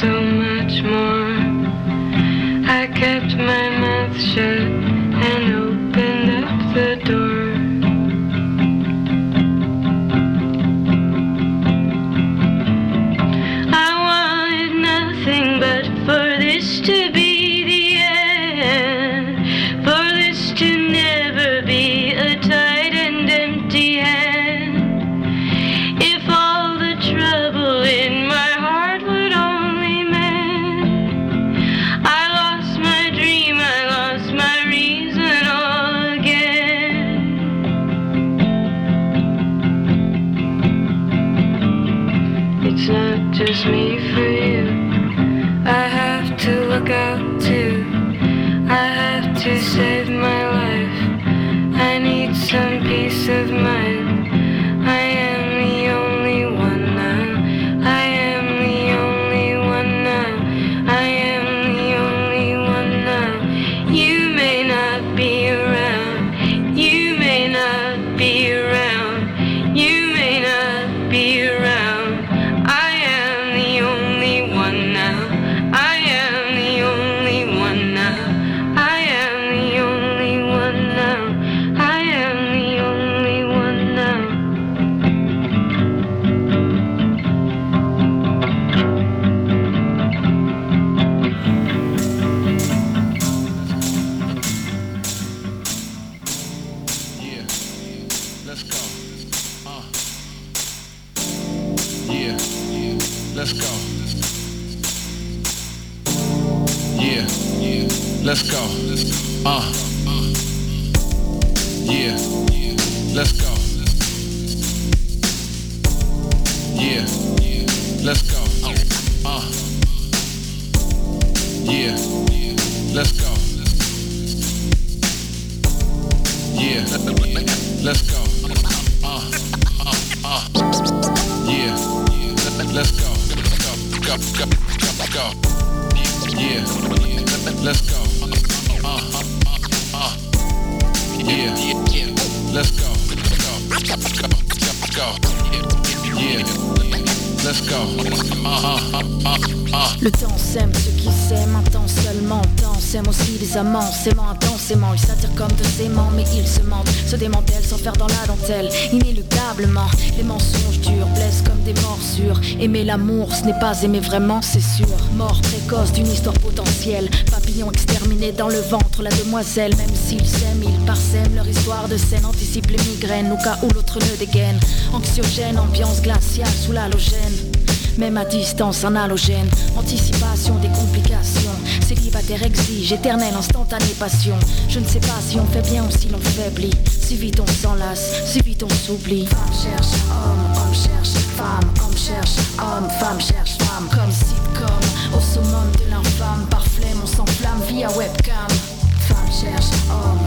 so let's go. Amants, s'aimant intensément. Ils s'attirent comme deux aimants, mais ils se mentent, se démantèlent sans faire dans la dentelle. Inéluctablement, les mensonges durs blessent comme des morsures. Aimer l'amour, ce n'est pas aimer vraiment, c'est sûr. Mort précoce d'une histoire potentielle. Papillon exterminé dans le ventre, la demoiselle. Même s'ils s'aiment, ils parsèment leur histoire de scène, anticipe les migraines, au cas où l'autre ne dégaine. Anxiogène, ambiance glaciale sous l'halogène. Même à distance, un halogène, anticipation des complications. Célibataire exige, éternelle, instantanée passion. Je ne sais pas si on fait bien ou si l'on faiblit. Si vite on s'enlace, si vite on s'oublie. Femme cherche homme, homme cherche femme, homme cherche homme, femme cherche femme. Comme sitcom, au summum de l'infâme, par flemme on s'enflamme via webcam. Femme cherche homme,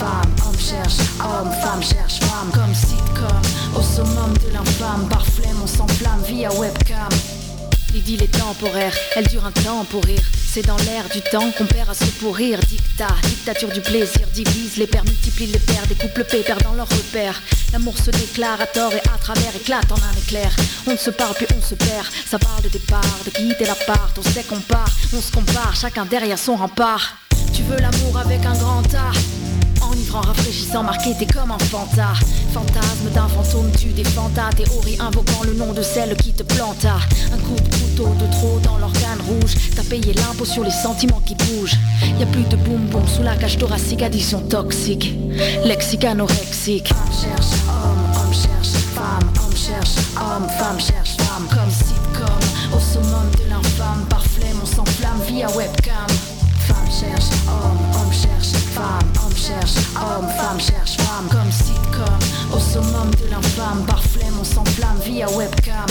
femme, homme cherche homme, femme cherche femme. Comme sitcom, au summum de l'infâme, par flemme on s'enflamme via webcam. L'idylle est temporaire, elle dure un temps pour rire. C'est dans l'air du temps qu'on perd à se pourrir. Dictat, dictature du plaisir, divise les pères, multiplie les pères, des couples paix perdant leurs repères. L'amour se déclare à tort et à travers, éclate en un éclair. On ne se parle puis on se perd. Ça parle de départ, de quitter la part. On sait qu'on part, on se compare, chacun derrière son rempart. Tu veux l'amour avec un grand A Enivrant, rafraîchissant, marqué, t'es comme un fanta. Fantasme d'un fantôme, tu ta théorie Invoquant le nom de celle qui te planta Un coup de couteau de trop dans l'organe rouge. T'as payé l'impôt sur les sentiments qui bougent. Y a plus de boum boum sous la cage thoracique Addiction toxique, lexique anorexique Femme cherche homme, homme cherche femme. Homme cherche homme, femme cherche femme. Comme sitcom, au summum de l'infâme. Par flemme, on s'enflamme via webcam. Femme cherche homme, homme cherche femme, homme cherche homme, femme cherche femme. Comme sitcom, au summum de l'infâme, par flemme on s'enflamme via webcam.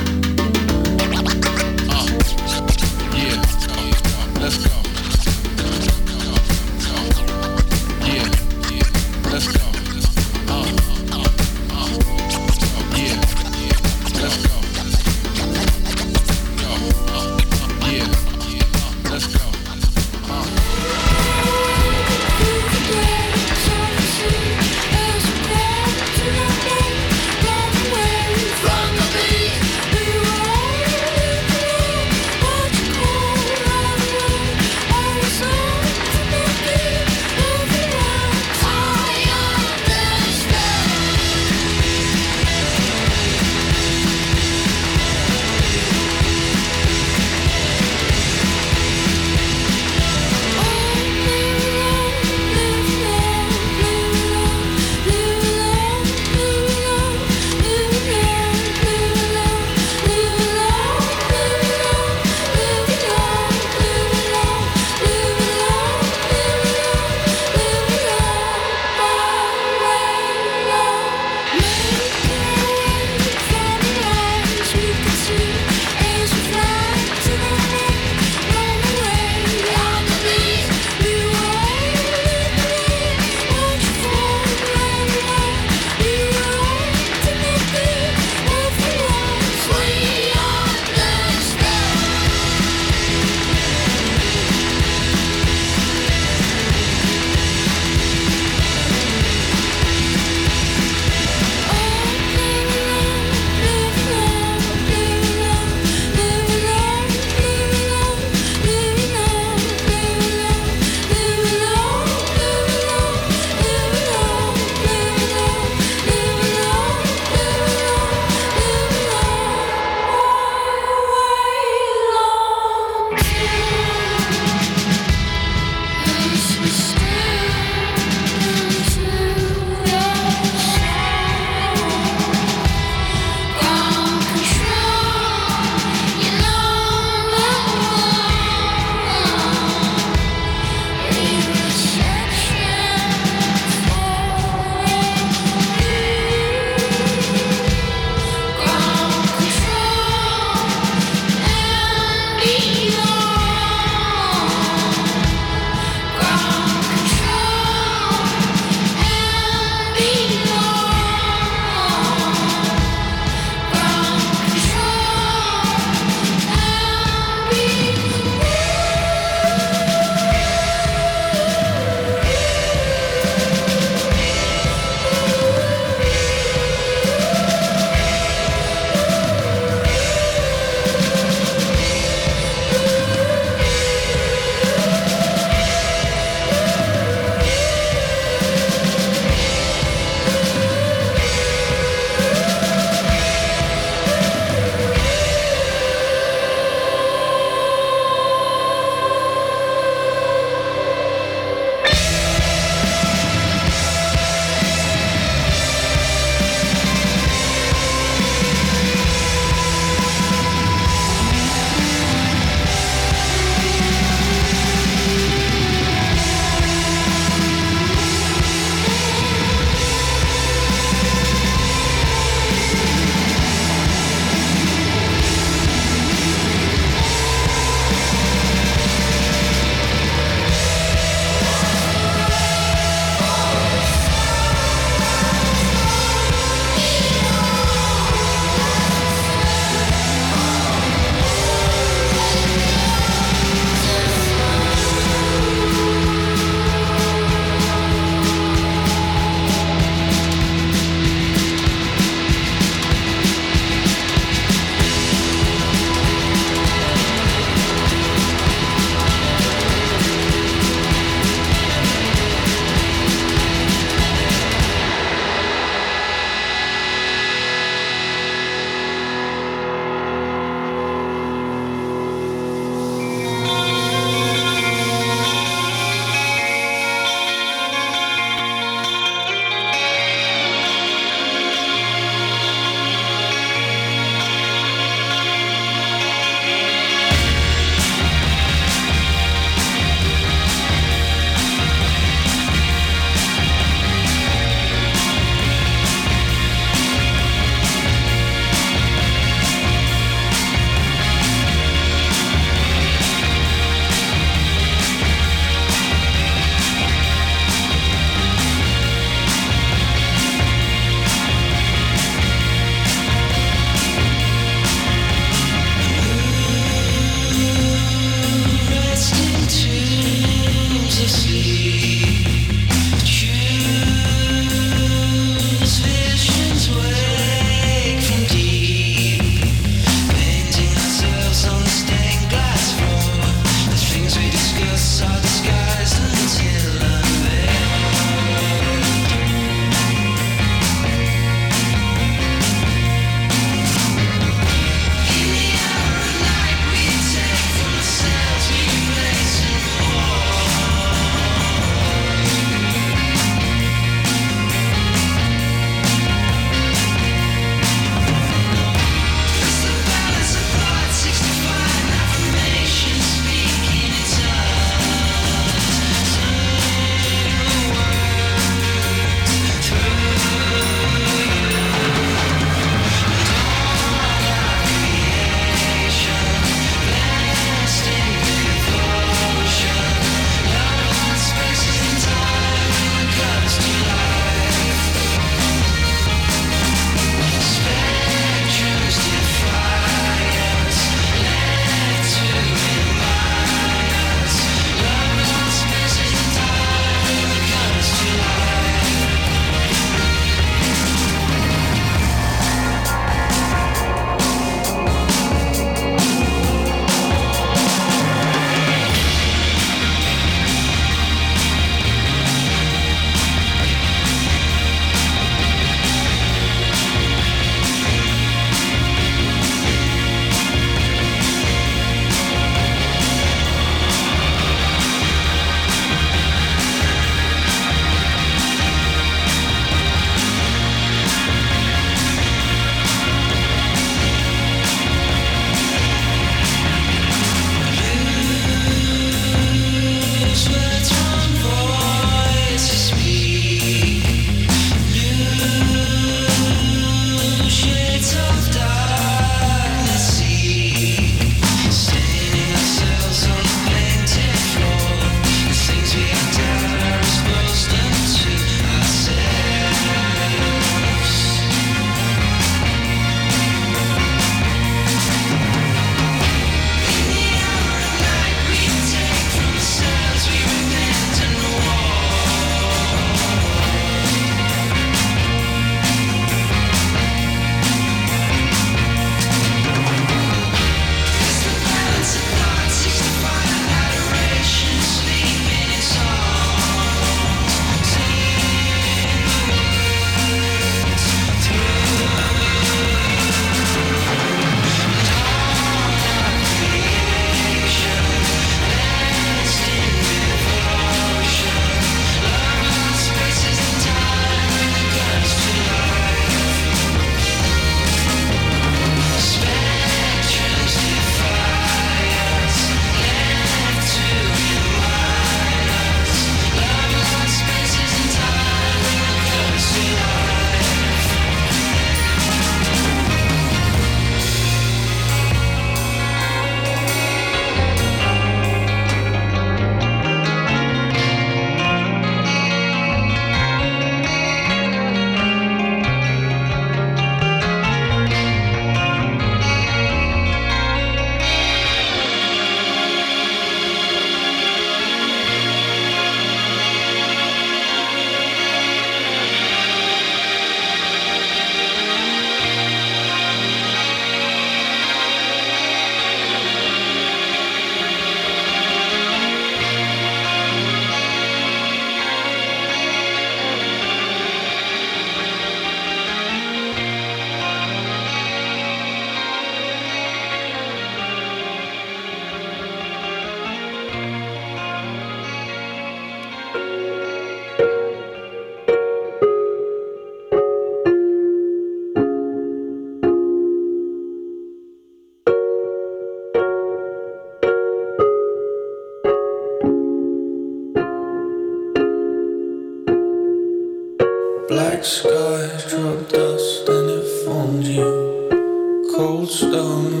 Drop dust and it formed you. Cold stone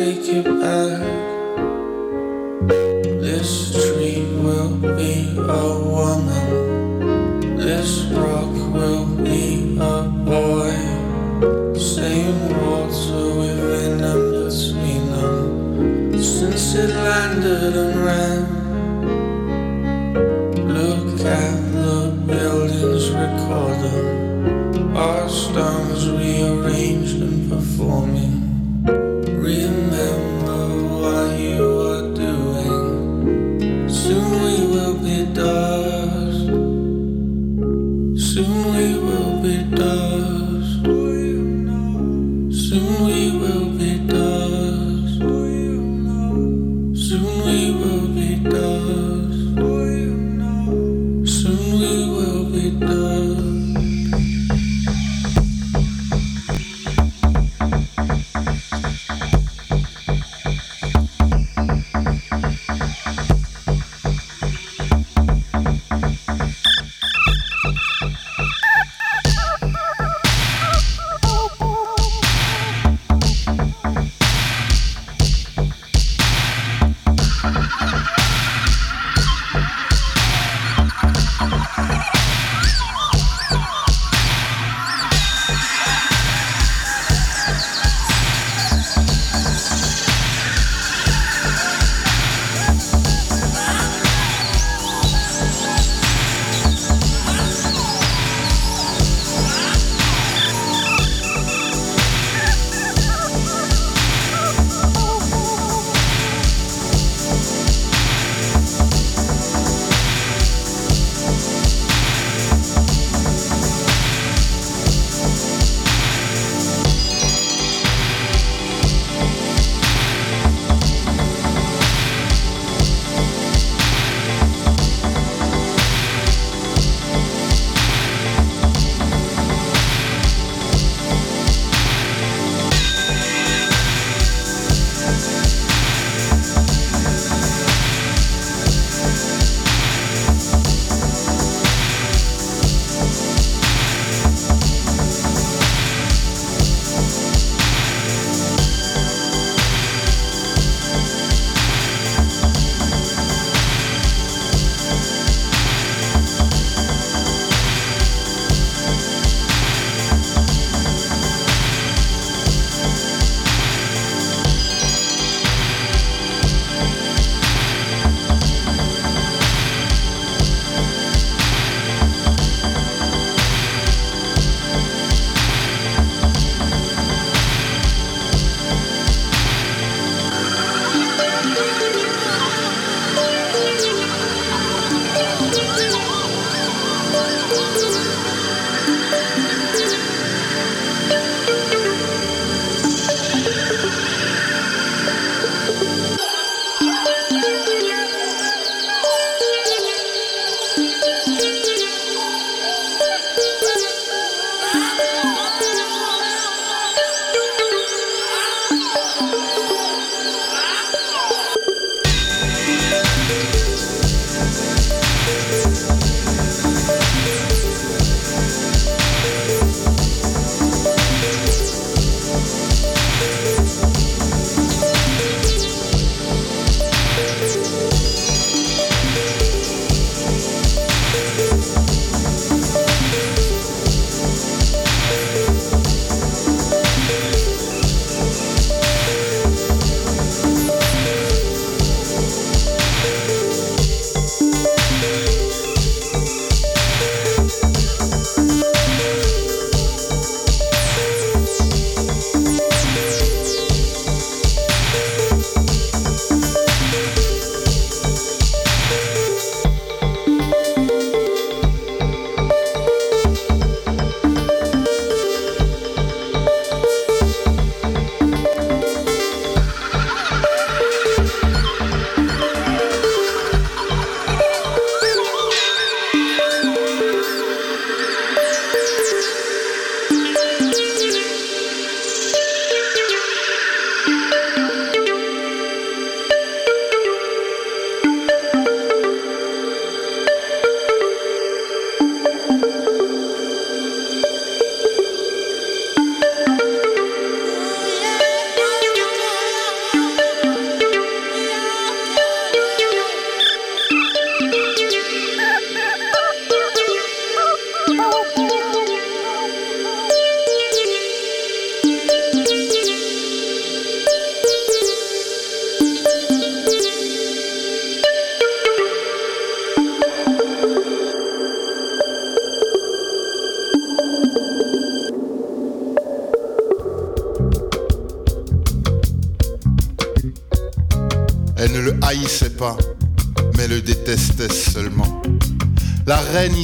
take it back. This tree will be a woman, this rock will be a boy. Same water within and between them, since it landed and ran.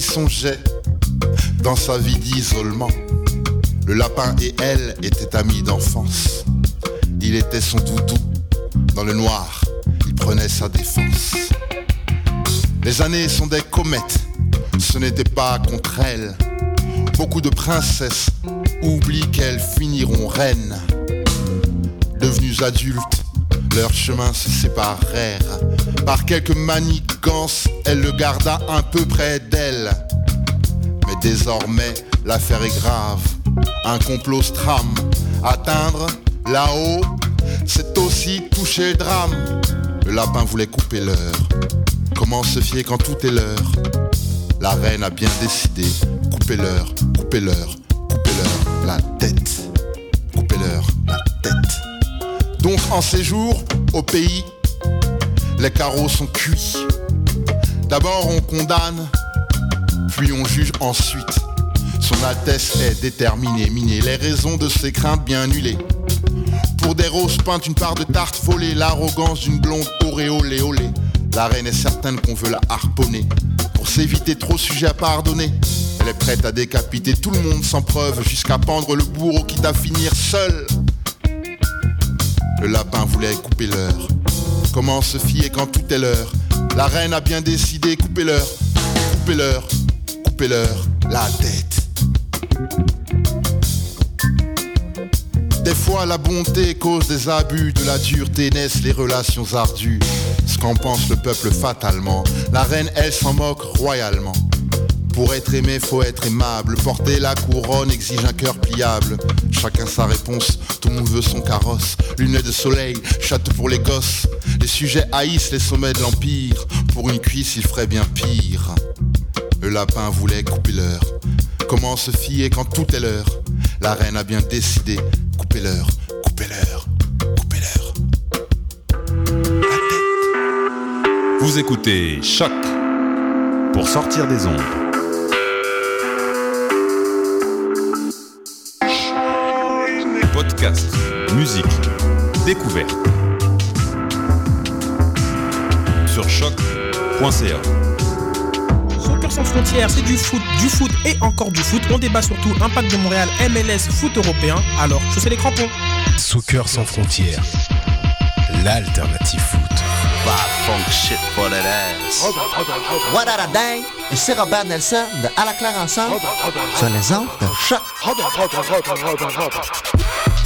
Songeait dans sa vie d'isolement. Le lapin et elle étaient amis d'enfance. Il était son doudou. Dans le noir, il prenait sa défense. Les années sont des comètes. Ce n'était pas contre elles. Beaucoup de princesses oublient qu'elles finiront reines. Devenues adultes, leurs chemins se séparèrent. Par quelques manigances, elle le garda un peu près d'elle. Mais désormais, l'affaire est grave. Un complot strame. Atteindre là-haut, c'est aussi toucher le drame. Le lapin voulait couper l'heure. Comment se fier quand tout est l'heure? La reine a bien décidé. Couper l'heure, couper l'heure, couper l'heure, la tête. Couper l'heure, la tête. Donc en séjour au pays, les carreaux sont cuits. D'abord on condamne, puis on juge ensuite. Son Altesse est déterminée, minée, les raisons de ses craintes bien annulées. Pour des roses peintes, une part de tarte volée, l'arrogance d'une blonde auréolée, olé. La reine est certaine qu'on veut la harponner. Pour s'éviter trop sujet à pardonner, elle est prête à décapiter tout le monde sans preuve, jusqu'à pendre le bourreau qui à finir seul. Le lapin voulait couper l'heure. Comment se fier quand tout est l'heure? La reine a bien décidé, l'heure, couper l'heure, la tête. Des fois la bonté cause des abus, de la dureté naissent les relations ardues. Ce qu'en pense le peuple fatalement, la reine elle s'en moque royalement. Pour être aimé, faut être aimable. Porter la couronne exige un cœur pliable. Chacun sa réponse, tout le monde veut son carrosse. Lunettes de soleil, chatte pour les gosses. Les sujets haïssent les sommets de l'empire. Pour une cuisse, il ferait bien pire. Le lapin voulait couper l'heure. Comment se fier quand tout est l'heure? La reine a bien décidé. Couper l'heure, couper l'heure, couper l'heure. Vous écoutez Choc pour sortir des ondes. Podcast, musique, découverte. Sur choc.ca. Soccer sans frontières, c'est du foot, du foot et encore du foot. On débat surtout impact de Montréal, MLS, foot européen. Alors, chaussez les crampons. Soccer sans frontières, l'alternative foot. funk shit for that ass. What a? Et c'est Robert Nelson de À la claire ensemble sur les ondes de choc.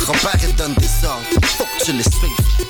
Robert il donne des ordres, faut que tu les suives.